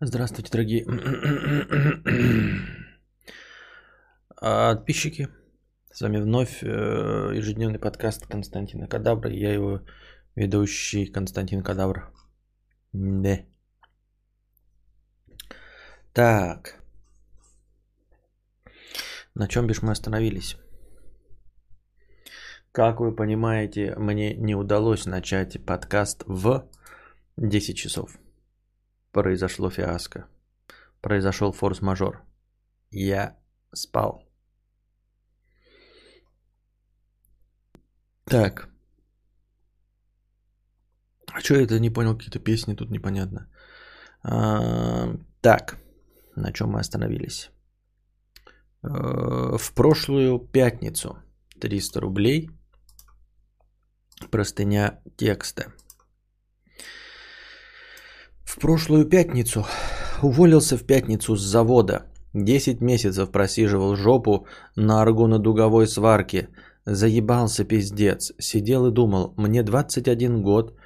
Здравствуйте, дорогие подписчики. С вами вновь э, ежедневный подкаст Константина Кадабра. Я его ведущий Константин Кадабр. Да. Так. На чем бишь мы остановились? Как вы понимаете, мне не удалось начать подкаст в 10 часов. Произошло фиаско. Произошел форс-мажор. Я спал. Так. А что это не понял? Какие-то песни тут непонятно. А, так. На чем мы остановились? А, в прошлую пятницу 300 рублей. Простыня текста. В прошлую пятницу уволился в пятницу с завода. Десять месяцев просиживал жопу на аргонодуговой сварке. Заебался пиздец. Сидел и думал, мне 21 год,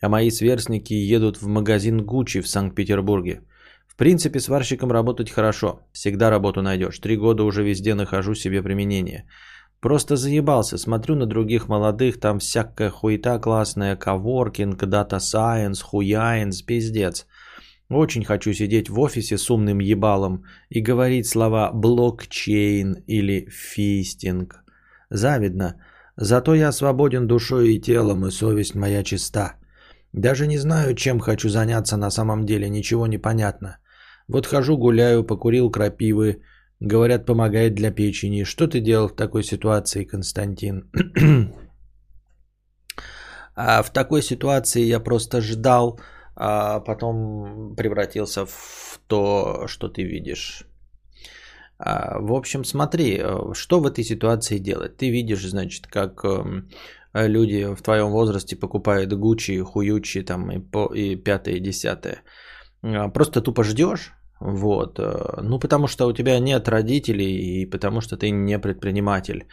а мои сверстники едут в магазин Гуччи в Санкт-Петербурге. В принципе, сварщиком работать хорошо. Всегда работу найдешь. Три года уже везде нахожу себе применение. Просто заебался, смотрю на других молодых, там всякая хуета классная, коворкинг, дата сайенс, хуяинс, пиздец. Очень хочу сидеть в офисе с умным ебалом и говорить слова блокчейн или фистинг. Завидно. Зато я свободен душой и телом, и совесть моя чиста. Даже не знаю, чем хочу заняться на самом деле, ничего не понятно. Вот хожу гуляю, покурил крапивы, Говорят, помогает для печени. Что ты делал в такой ситуации, Константин? а в такой ситуации я просто ждал, а потом превратился в то, что ты видишь. А, в общем, смотри, э, что в этой ситуации делать? Ты видишь, значит, как эм, люди в твоем возрасте покупают Гуччи, Хуючи там и, по, и пятое, и десятое. А, просто тупо ждешь, вот. Э, ну, потому что у тебя нет родителей и потому что ты не предприниматель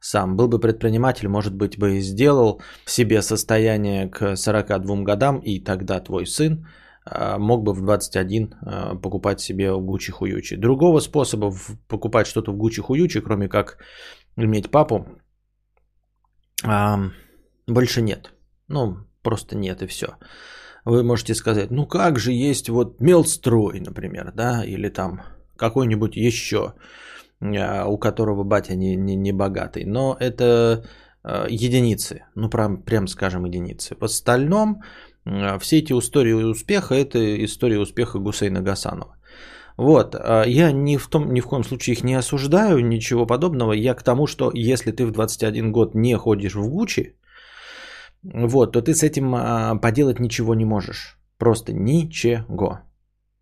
сам. Был бы предприниматель, может быть, бы и сделал себе состояние к 42 годам, и тогда твой сын э, мог бы в 21 э, покупать себе гучи-хуючи. Другого способа покупать что-то в гучи-хуючи, кроме как иметь папу, больше нет. Ну, просто нет и все вы можете сказать, ну как же есть вот мелстрой, например, да, или там какой-нибудь еще, а, у которого батя не, не, не богатый. Но это а, единицы, ну прям, прям скажем единицы. В остальном а, все эти истории успеха это история успеха Гусейна Гасанова. Вот, я ни в, том, ни в коем случае их не осуждаю, ничего подобного. Я к тому, что если ты в 21 год не ходишь в Гуччи, вот, то ты с этим а, поделать ничего не можешь. Просто ничего.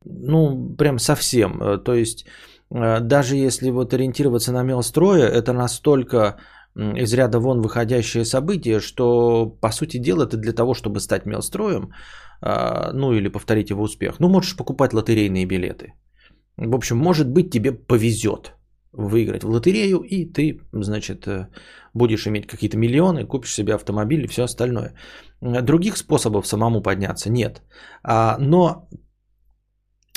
Ну, прям совсем. Э, то есть, э, даже если вот ориентироваться на мелстроя, это настолько из ряда вон выходящее событие, что, по сути дела, это для того, чтобы стать мелстроем, а, ну или повторить его успех, ну можешь покупать лотерейные билеты. В общем, может быть, тебе повезет выиграть в лотерею, и ты, значит, э, будешь иметь какие-то миллионы, купишь себе автомобиль и все остальное. Других способов самому подняться нет. А, но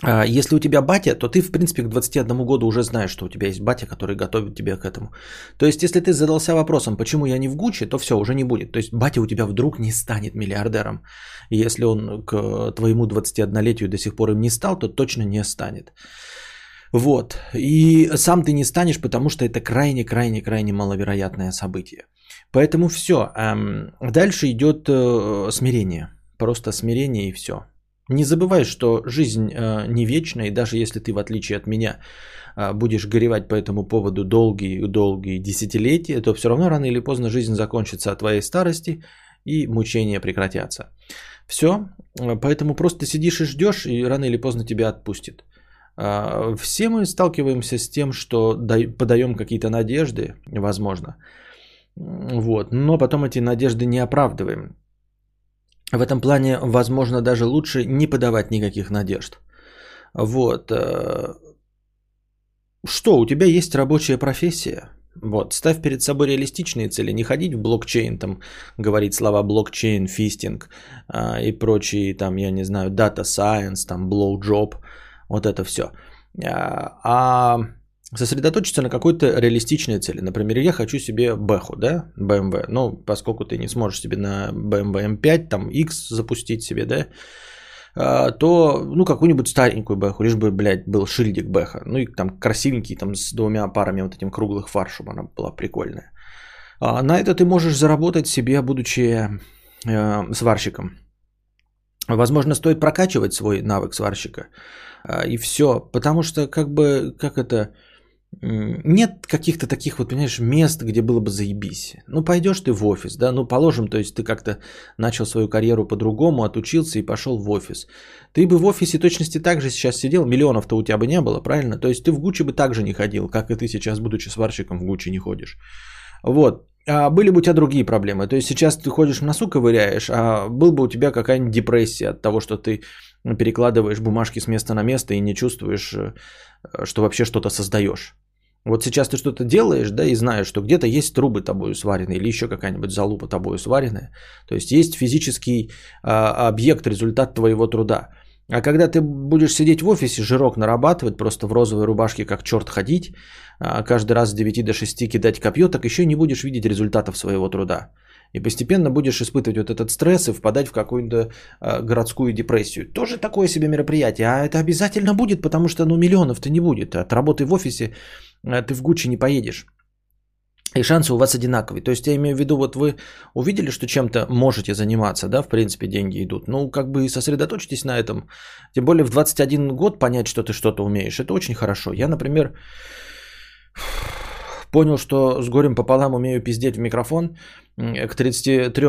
а, если у тебя батя, то ты, в принципе, к 21 году уже знаешь, что у тебя есть батя, который готовит тебя к этому. То есть, если ты задался вопросом, почему я не в Гуччи, то все, уже не будет. То есть, батя у тебя вдруг не станет миллиардером. Если он к твоему 21-летию до сих пор им не стал, то точно не станет. Вот. И сам ты не станешь, потому что это крайне-крайне-крайне маловероятное событие. Поэтому все. Эм, дальше идет э, смирение. Просто смирение и все. Не забывай, что жизнь э, не вечна, и даже если ты, в отличие от меня, э, будешь горевать по этому поводу долгие-долгие десятилетия, то все равно рано или поздно жизнь закончится от твоей старости, и мучения прекратятся. Все, поэтому просто сидишь и ждешь, и рано или поздно тебя отпустит. А, все мы сталкиваемся с тем, что подаем какие-то надежды, возможно. Вот. Но потом эти надежды не оправдываем. В этом плане, возможно, даже лучше не подавать никаких надежд. Вот. Э, что, у тебя есть рабочая профессия? Вот, ставь перед собой реалистичные цели, не ходить в блокчейн, там, говорить слова блокчейн, фистинг а, и прочие, там, я не знаю, data science, там, blowjob, вот это все. А, а сосредоточиться на какой-то реалистичной цели. Например, я хочу себе бэху, да, BMW. Ну, поскольку ты не сможешь себе на BMW M5, там, X запустить себе, да, а, то, ну, какую-нибудь старенькую бэху, лишь бы, блядь, был шильдик бэха. Ну, и там красивенький, там, с двумя парами вот этим круглых фар, чтобы она была прикольная. А на это ты можешь заработать себе, будучи э, сварщиком. Возможно, стоит прокачивать свой навык сварщика. Э, и все. Потому что, как бы, как это нет каких-то таких вот, понимаешь, мест, где было бы заебись. Ну, пойдешь ты в офис, да, ну, положим, то есть ты как-то начал свою карьеру по-другому, отучился и пошел в офис. Ты бы в офисе точности так же сейчас сидел, миллионов-то у тебя бы не было, правильно? То есть ты в Гуччи бы также не ходил, как и ты сейчас, будучи сварщиком, в Гуччи не ходишь. Вот. А были бы у тебя другие проблемы. То есть сейчас ты ходишь в носу ковыряешь, а был бы у тебя какая-нибудь депрессия от того, что ты перекладываешь бумажки с места на место и не чувствуешь, э, что вообще что-то создаешь. Вот сейчас ты что-то делаешь, да, и знаешь, что где-то есть трубы тобою сваренные или еще какая-нибудь залупа тобою сваренная. То есть есть физический а, объект, результат твоего труда. А когда ты будешь сидеть в офисе, жирок нарабатывать, просто в розовой рубашке как черт ходить, а каждый раз с 9 до 6 кидать копье, так еще не будешь видеть результатов своего труда. И постепенно будешь испытывать вот этот стресс и впадать в какую-то э, городскую депрессию. Тоже такое себе мероприятие. А это обязательно будет, потому что ну миллионов-то не будет. От работы в офисе э, ты в Гуччи не поедешь. И шансы у вас одинаковые. То есть я имею в виду, вот вы увидели, что чем-то можете заниматься, да, в принципе, деньги идут. Ну, как бы сосредоточьтесь на этом. Тем более в 21 год понять, что ты что-то умеешь, это очень хорошо. Я, например, понял, что с горем пополам умею пиздеть в микрофон к 33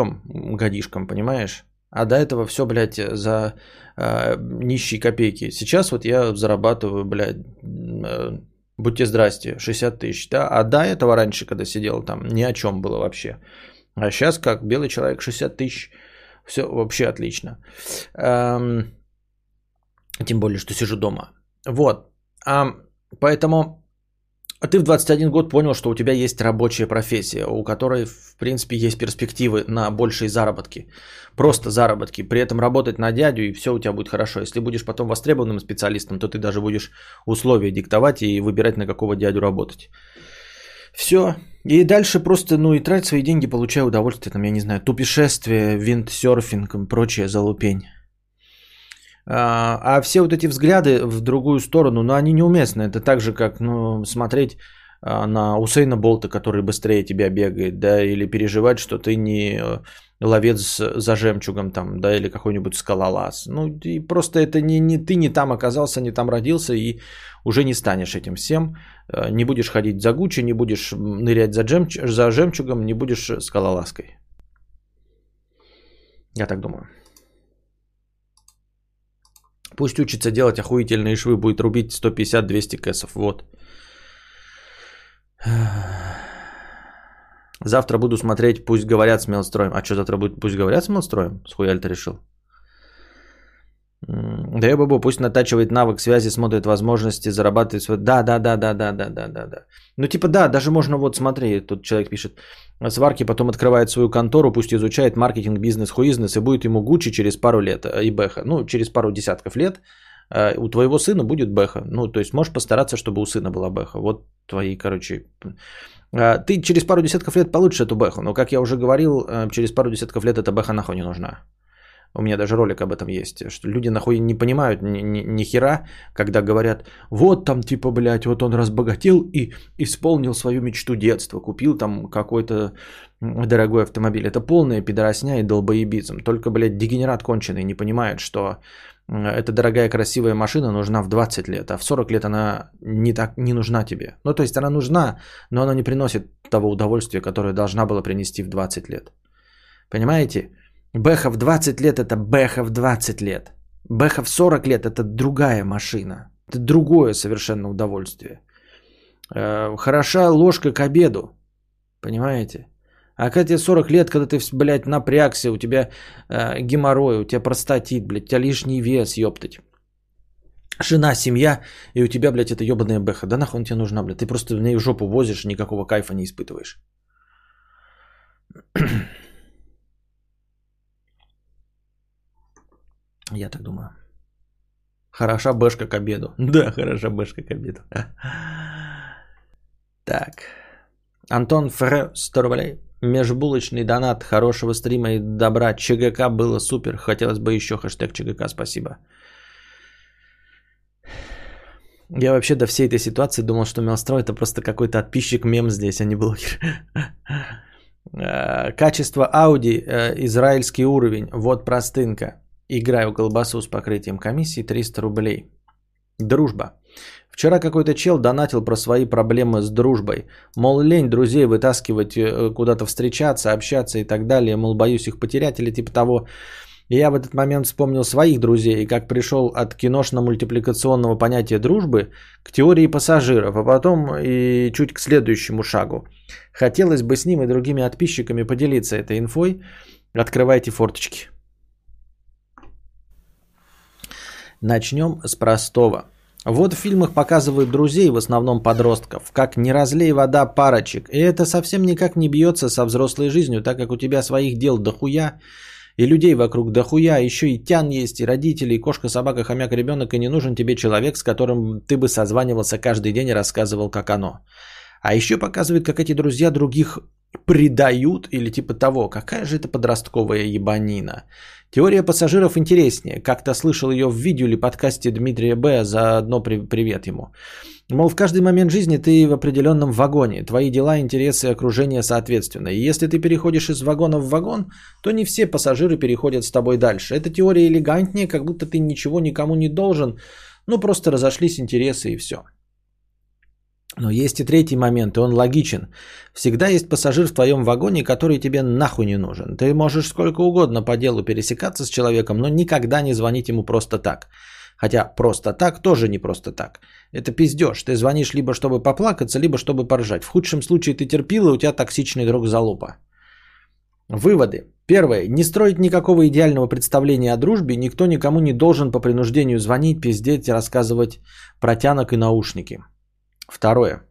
годишкам, понимаешь? А до этого все, блядь, за э, нищие копейки. Сейчас вот я зарабатываю, блядь, э, будьте здрасте, 60 тысяч, да? А до этого раньше, когда сидел там, ни о чем было вообще. А сейчас как белый человек 60 тысяч, все вообще отлично. Эм, тем более, что сижу дома. Вот. А, поэтому а ты в 21 год понял, что у тебя есть рабочая профессия, у которой, в принципе, есть перспективы на большие заработки. Просто заработки. При этом работать на дядю, и все у тебя будет хорошо. Если будешь потом востребованным специалистом, то ты даже будешь условия диктовать и выбирать, на какого дядю работать. Все. И дальше просто, ну, и трать свои деньги, получая удовольствие, там, я не знаю, тупешествие, виндсерфинг и прочее залупень. А, а все вот эти взгляды в другую сторону, ну, они неуместны. Это так же, как ну, смотреть а, на Усейна Болта, который быстрее тебя бегает, да, или переживать, что ты не э, ловец за жемчугом там, да, или какой-нибудь скалолаз. Ну, и просто это не, не ты не там оказался, не там родился, и уже не станешь этим всем. Э, не будешь ходить за Гуччи, не будешь нырять за, жемч... за жемчугом, не будешь скалолазкой. Я так думаю. Пусть учится делать охуительные швы, будет рубить 150-200 кэсов. Вот. Завтра буду смотреть, пусть говорят с Мелстроем. А что завтра будет, пусть говорят с Мелстроем? Схуяль ты решил? Да я бабу, пусть натачивает навык связи, смотрит возможности, зарабатывает свой... Да, да, да, да, да, да, да, да, да. Ну типа да, даже можно вот смотри, тут человек пишет, сварки потом открывает свою контору, пусть изучает маркетинг, бизнес, хуизнес и будет ему Гуччи через пару лет э, и Бэха. Ну, через пару десятков лет э, у твоего сына будет Бэха. Ну, то есть можешь постараться, чтобы у сына была Бэха. Вот твои, короче... Э, ты через пару десятков лет получишь эту Бэху, но, как я уже говорил, через пару десятков лет эта Бэха нахуй не нужна. У меня даже ролик об этом есть, что люди нахуй не понимают ни, ни, ни хера, когда говорят, вот там типа, блядь, вот он разбогател и исполнил свою мечту детства, купил там какой-то дорогой автомобиль. Это полная пидоросня и долбоебизм. Только, блядь, дегенерат конченый не понимает, что эта дорогая красивая машина нужна в 20 лет, а в 40 лет она не, так, не нужна тебе. Ну, то есть она нужна, но она не приносит того удовольствия, которое должна была принести в 20 лет. Понимаете? Бэха в 20 лет это Бэха в 20 лет. Бэха в 40 лет это другая машина. Это другое совершенно удовольствие. Э, хороша ложка к обеду. Понимаете? А когда тебе 40 лет, когда ты, блядь, напрягся, у тебя э, геморрой, у тебя простатит, блядь, у тебя лишний вес, ёптать. жена, семья, и у тебя, блядь, это ебаная бэха. Да нахуй тебе нужна, блядь? Ты просто в ней жопу возишь, никакого кайфа не испытываешь. Я так думаю. Хороша бэшка к обеду. Да, хороша бэшка к обеду. Так. Антон Фр, 100 рублей. Межбулочный донат, хорошего стрима и добра. ЧГК было супер. Хотелось бы еще хэштег ЧГК, спасибо. Я вообще до всей этой ситуации думал, что Мелстрой это просто какой-то отписчик мем здесь, а не блогер. Э, качество Audi, э, израильский уровень, вот простынка. Играю колбасу с покрытием комиссии 300 рублей. Дружба. Вчера какой-то чел донатил про свои проблемы с дружбой. Мол, лень друзей вытаскивать, э, куда-то встречаться, общаться и так далее. Мол, боюсь их потерять или типа того. И я в этот момент вспомнил своих друзей, и как пришел от киношно-мультипликационного понятия дружбы к теории пассажиров, а потом и чуть к следующему шагу. Хотелось бы с ним и другими подписчиками поделиться этой инфой. Открывайте форточки. Начнем с простого. Вот в фильмах показывают друзей, в основном подростков, как не разлей вода парочек. И это совсем никак не бьется со взрослой жизнью, так как у тебя своих дел дохуя, и людей вокруг дохуя, еще и тян есть, и родители, и кошка, собака, хомяк, ребенок, и не нужен тебе человек, с которым ты бы созванивался каждый день и рассказывал, как оно. А еще показывает, как эти друзья других предают или типа того. Какая же это подростковая ебанина. Теория пассажиров интереснее. Как-то слышал ее в видео или подкасте Дмитрия Б. Заодно при- привет ему. Мол, в каждый момент жизни ты в определенном вагоне. Твои дела, интересы, окружение соответственно. И если ты переходишь из вагона в вагон, то не все пассажиры переходят с тобой дальше. Эта теория элегантнее, как будто ты ничего никому не должен. Ну, просто разошлись интересы и все. Но есть и третий момент, и он логичен. Всегда есть пассажир в твоем вагоне, который тебе нахуй не нужен. Ты можешь сколько угодно по делу пересекаться с человеком, но никогда не звонить ему просто так. Хотя просто так тоже не просто так. Это пиздеж. Ты звонишь либо чтобы поплакаться, либо чтобы поржать. В худшем случае ты терпил, и у тебя токсичный друг залупа. Выводы. Первое. Не строить никакого идеального представления о дружбе. Никто никому не должен по принуждению звонить, пиздеть, рассказывать про тянок и наушники. Второе.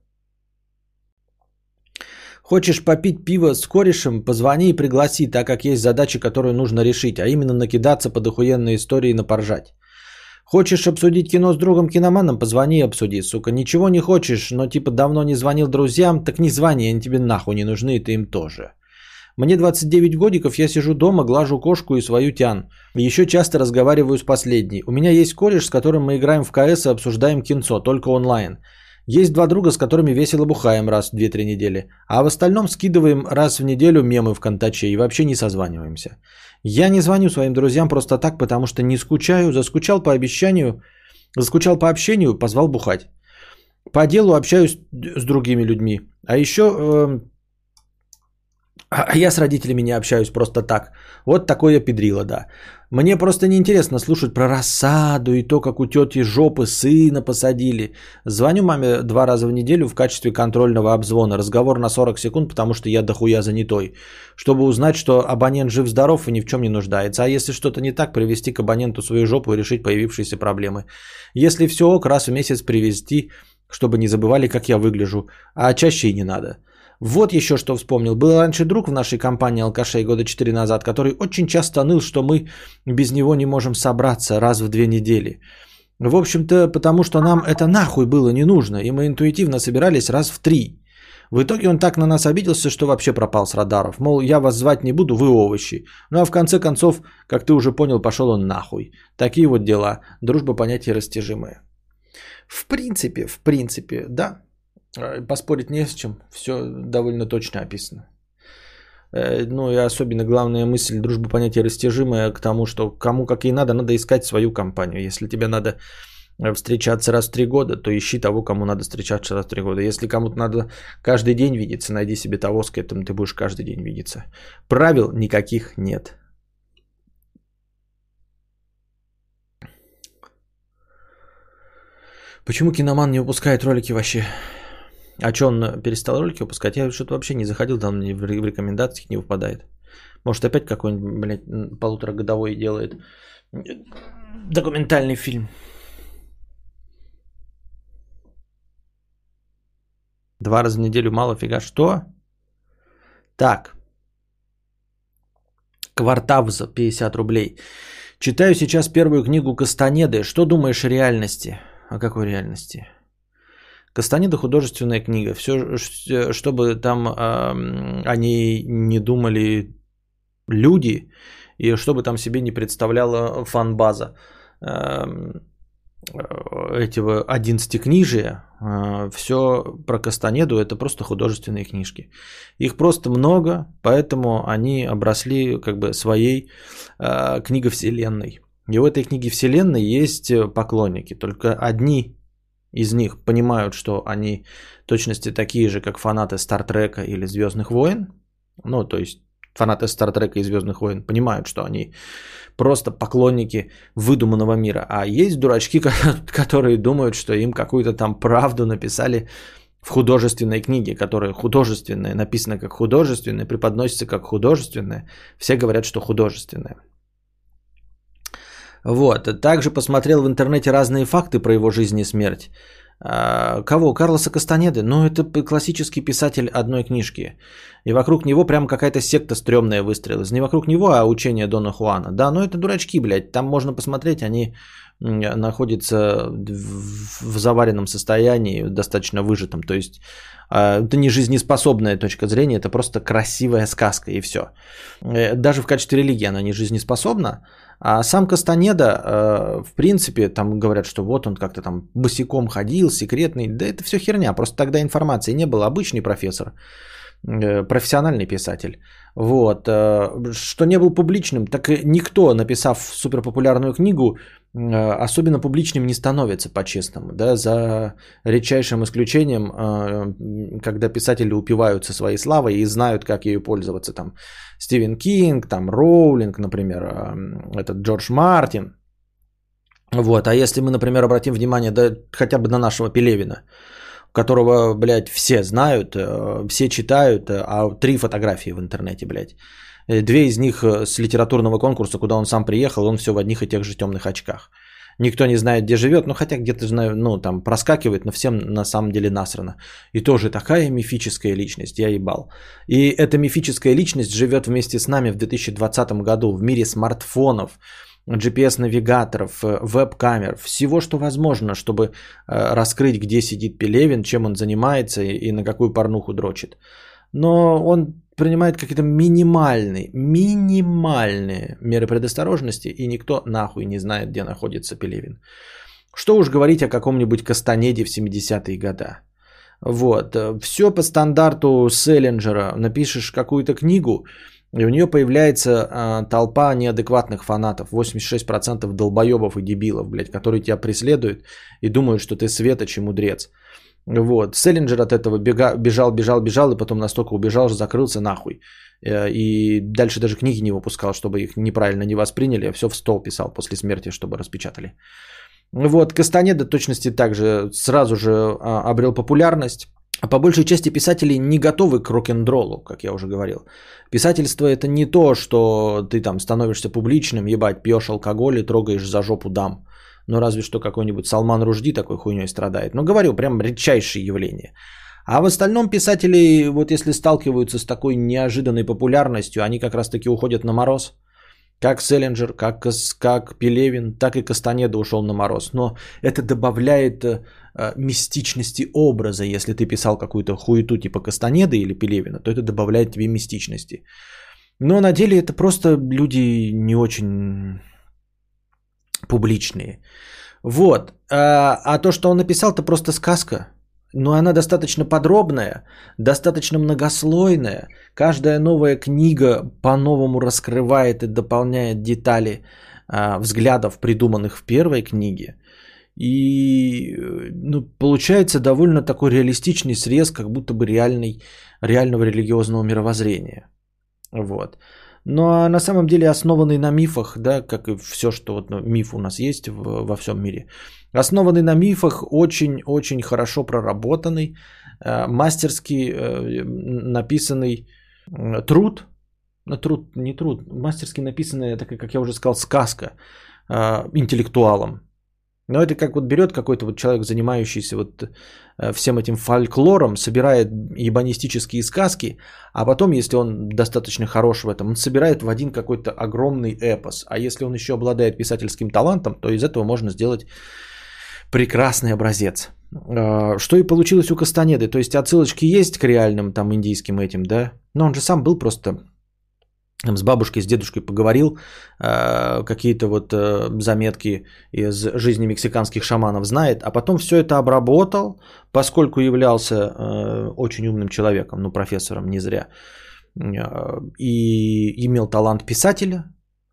Хочешь попить пиво с корешем, позвони и пригласи, так как есть задачи, которые нужно решить, а именно накидаться под охуенные истории и напоржать. Хочешь обсудить кино с другом киноманом, позвони и обсуди, сука. Ничего не хочешь, но типа давно не звонил друзьям, так не звони, они тебе нахуй не нужны, и ты им тоже. Мне 29 годиков, я сижу дома, глажу кошку и свою тян. Еще часто разговариваю с последней. У меня есть кореш, с которым мы играем в КС и обсуждаем кинцо, только онлайн. Есть два друга, с которыми весело бухаем раз в 2-3 недели. А в остальном скидываем раз в неделю мемы в Контаче и вообще не созваниваемся. Я не звоню своим друзьям просто так, потому что не скучаю. Заскучал по обещанию, заскучал по общению, позвал бухать. По делу общаюсь с другими людьми. А еще э, а я с родителями не общаюсь просто так. Вот такое педрило, да. Мне просто неинтересно слушать про рассаду и то, как у тети жопы сына посадили. Звоню маме два раза в неделю в качестве контрольного обзвона. Разговор на 40 секунд, потому что я дохуя занятой. Чтобы узнать, что абонент жив-здоров и ни в чем не нуждается. А если что-то не так, привести к абоненту свою жопу и решить появившиеся проблемы. Если все ок, раз в месяц привезти, чтобы не забывали, как я выгляжу. А чаще и не надо. Вот еще что вспомнил. Был раньше друг в нашей компании алкашей года 4 назад, который очень часто ныл, что мы без него не можем собраться раз в две недели. В общем-то, потому что нам это нахуй было не нужно, и мы интуитивно собирались раз в три. В итоге он так на нас обиделся, что вообще пропал с радаров. Мол, я вас звать не буду, вы овощи. Ну а в конце концов, как ты уже понял, пошел он нахуй. Такие вот дела. Дружба понятие растяжимое. В принципе, в принципе, да, поспорить не с чем, все довольно точно описано. Э, ну и особенно главная мысль, дружба понятие растяжимое к тому, что кому как и надо, надо искать свою компанию. Если тебе надо э, встречаться раз в три года, то ищи того, кому надо встречаться раз в три года. Если кому-то надо каждый день видеться, найди себе того, с кем ты будешь каждый день видеться. Правил никаких нет. Почему киноман не выпускает ролики вообще? А что он э, перестал ролики выпускать? Я что-то вообще не заходил, там в рекомендации не выпадает. Может, опять какой-нибудь, блядь, полуторагодовой делает э, документальный фильм. Два раза в неделю мало фига. Что? Так. Квартавз 50 рублей. Читаю сейчас первую книгу Кастанеды. Что думаешь о реальности? О какой реальности? Кастанеда художественная книга. Все, чтобы там э, они не думали люди, и чтобы там себе не представляла фан-база эм, э, этого 11 книжия, э, все про Кастанеду это просто художественные книжки. Их просто много, поэтому они обросли как бы своей э, книговселенной. И в этой книге вселенной есть поклонники, только одни из них понимают, что они точности такие же, как фанаты Стартрека или Звездных войн. Ну, то есть фанаты Стартрека и Звездных войн понимают, что они просто поклонники выдуманного мира. А есть дурачки, которые думают, что им какую-то там правду написали в художественной книге, которая художественная, написана как художественная, преподносится как художественная. Все говорят, что художественная. Вот. Также посмотрел в интернете разные факты про его жизнь и смерть. А, кого? Карлоса Кастанеды? Ну, это классический писатель одной книжки. И вокруг него прям какая-то секта стрёмная выстрелилась. Не вокруг него, а учение Дона Хуана. Да, ну это дурачки, блядь. Там можно посмотреть, они находятся в заваренном состоянии, достаточно выжатом. То есть а, это не жизнеспособная точка зрения, это просто красивая сказка и все. Э, даже в качестве религии она не жизнеспособна. А сам Кастанеда, э, в принципе, там говорят, что вот он как-то там босиком ходил, секретный. Да это все херня, просто тогда информации не было. Обычный профессор, э, профессиональный писатель. Вот. Что не был публичным, так никто, написав суперпопулярную книгу, Э, особенно публичным не становится по-честному, да, за редчайшим исключением, э, когда писатели упиваются своей славой и знают, как ею пользоваться, там, Стивен Кинг, там, Роулинг, например, э, этот Джордж Мартин, вот, а если мы, например, обратим внимание, да, хотя бы на нашего Пелевина, которого, блядь, все знают, все читают, а три фотографии в интернете, блядь, Э, две из них э, с литературного конкурса, куда он сам приехал, он все в одних и тех же темных очках. Никто не знает, где живет, ну хотя где-то знаю, ну там проскакивает, но всем на самом деле насрано. И тоже такая мифическая личность, я ебал. И эта мифическая личность живет вместе с нами в 2020 году в мире смартфонов, GPS-навигаторов, э, веб-камер, всего, что возможно, чтобы раскрыть, где сидит Пелевин, чем он занимается и на какую порнуху дрочит. Но он принимает какие-то минимальные, минимальные меры предосторожности, и никто нахуй не знает, где находится Пелевин. Что уж говорить о каком-нибудь Кастанеде в 70-е годы. Вот. Все по стандарту Селлинджера. Напишешь какую-то книгу, и у нее появляется э, толпа неадекватных фанатов. 86% долбоебов и дебилов, блядь, которые тебя преследуют и думают, что ты светоч и мудрец. Вот. Селлинджер от этого бега, бежал, бежал, бежал, и потом настолько убежал, что закрылся нахуй. Э, и дальше даже книги не выпускал, чтобы их неправильно не восприняли, а все в стол писал после смерти, чтобы распечатали. Вот, Кастанеда точности также сразу же а, обрел популярность. По большей части писатели не готовы к рок-н-роллу, как я уже говорил. Писательство это не то, что ты там становишься публичным, ебать, пьешь алкоголь и трогаешь за жопу дам. Ну, разве что какой-нибудь Салман Ружди такой хуйней страдает. Но говорю, прям редчайшее явление. А в остальном писатели, вот если сталкиваются с такой неожиданной популярностью, они как раз-таки уходят на мороз. Как Селлинджер, как, как Пелевин, так и Кастанеда ушел на мороз. Но это добавляет э, мистичности образа. Если ты писал какую-то хуету типа Кастанеда или Пелевина, то это добавляет тебе мистичности. Но на деле это просто люди не очень публичные. Вот. А, а то, что он написал, это просто сказка. Но она достаточно подробная, достаточно многослойная. Каждая новая книга по-новому раскрывает и дополняет детали а, взглядов, придуманных в первой книге. И ну, получается довольно такой реалистичный срез, как будто бы реальный, реального религиозного мировоззрения. Вот. Но ну, а на самом деле основанный на мифах, да, как и все, что вот ну, миф у нас есть в, во всем мире. Основанный на мифах, очень-очень хорошо проработанный, э, мастерски э, написанный труд, ну, труд, не труд, мастерски написанная, так как я уже сказал, сказка э, интеллектуалом. Но это как вот берет какой-то вот человек, занимающийся вот э, всем этим фольклором, собирает ебанистические сказки, а потом, если он достаточно хорош в этом, он собирает в один какой-то огромный эпос. А если он еще обладает писательским талантом, то из этого можно сделать прекрасный образец. Э, что и получилось у Кастанеды. То есть отсылочки есть к реальным там индийским этим, да? Но он же сам был просто с бабушкой, с дедушкой поговорил, э, какие-то вот э, заметки из жизни мексиканских шаманов знает, а потом все это обработал, поскольку являлся э, очень умным человеком, ну профессором не зря, и имел талант писателя,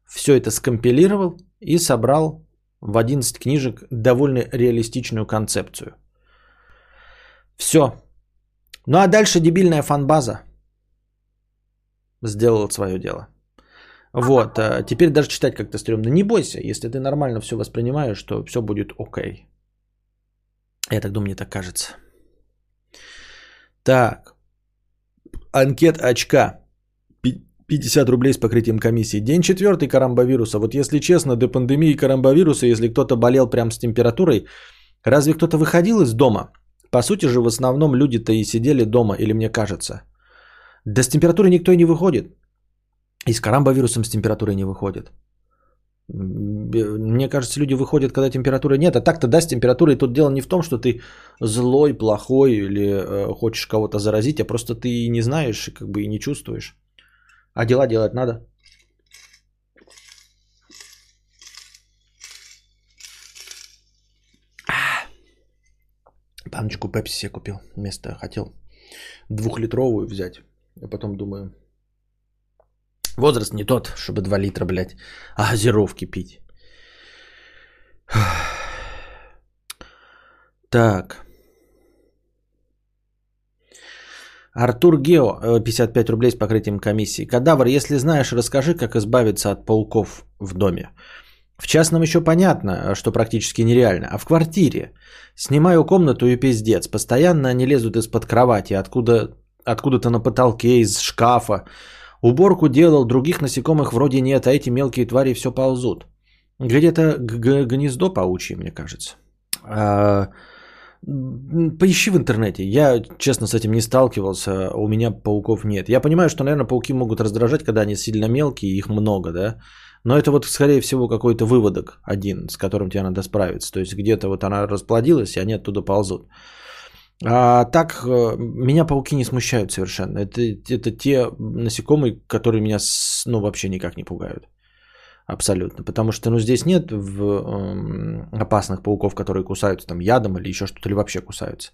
все это скомпилировал и собрал в 11 книжек довольно реалистичную концепцию. Все. Ну а дальше дебильная фанбаза – сделал свое дело. Вот, а теперь даже читать как-то стрёмно. Не бойся, если ты нормально все воспринимаешь, то все будет окей. Я так думаю, мне так кажется. Так. Анкет очка. 50 рублей с покрытием комиссии. День четвертый карамбовируса. Вот если честно, до пандемии карамбовируса, если кто-то болел прям с температурой, разве кто-то выходил из дома? По сути же, в основном люди-то и сидели дома, или мне кажется – да с температурой никто и не выходит. И с карамбовирусом с температурой не выходит. Мне кажется, люди выходят, когда температуры нет. А так-то, да, с температурой тут дело не в том, что ты злой, плохой или э, хочешь кого-то заразить, а просто ты не знаешь, как бы и не чувствуешь. А дела делать надо. Баночку пепси себе купил. Вместо хотел двухлитровую взять. Я потом думаю, возраст не тот, чтобы 2 литра, блядь, а газировки пить. Так. Артур Гео, 55 э, рублей с покрытием комиссии. Кадавр, если знаешь, расскажи, как избавиться от пауков в доме. В частном еще понятно, что практически нереально, а в квартире. Снимаю комнату и пиздец. Постоянно они лезут из-под кровати, откуда откуда-то на потолке, из шкафа. Уборку делал, других насекомых вроде нет, а эти мелкие твари все ползут. Где-то гнездо паучье, мне кажется. А, поищи в интернете. Я, честно, с этим не сталкивался. У меня пауков нет. Я понимаю, что, наверное, пауки могут раздражать, когда они сильно мелкие, их много, да. Но это вот, скорее всего, какой-то выводок один, с которым тебе надо справиться. То есть где-то вот она расплодилась, и они оттуда ползут. А так, э, меня пауки не смущают совершенно. Это, это те насекомые, которые меня ну, вообще никак не пугают. Абсолютно. Потому что ну, здесь нет в, э, опасных пауков, которые кусаются там ядом или еще что-то, или вообще кусаются.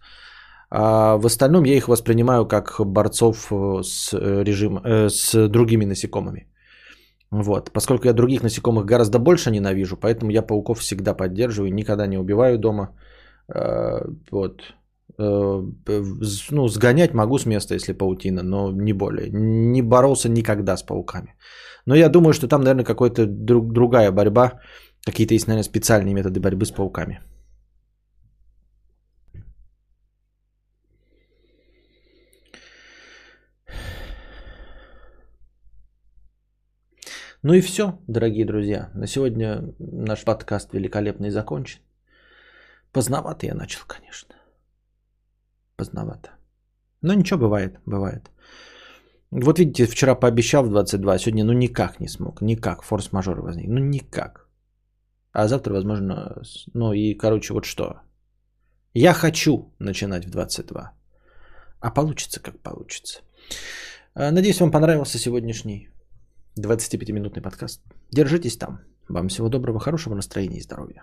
А в остальном я их воспринимаю как борцов э, с, режим, э, с другими насекомыми. Вот. Поскольку я других насекомых гораздо больше ненавижу, поэтому я пауков всегда поддерживаю, никогда не убиваю дома. Э, вот. Э, ну, сгонять могу с места, если паутина, но не более. Не боролся никогда с пауками. Но я думаю, что там, наверное, какая-то друг, другая борьба. Какие-то есть, наверное, специальные методы борьбы с пауками. Ну и все, дорогие друзья. На сегодня наш подкаст великолепный закончен. Поздновато я начал, конечно поздновато. Но ничего, бывает, бывает. Вот видите, вчера пообещал в 22, сегодня ну никак не смог, никак, форс-мажор возник, ну никак. А завтра, возможно, ну и, короче, вот что. Я хочу начинать в 22, а получится как получится. А, надеюсь, вам понравился сегодняшний 25-минутный подкаст. Держитесь там. Вам всего доброго, хорошего настроения и здоровья.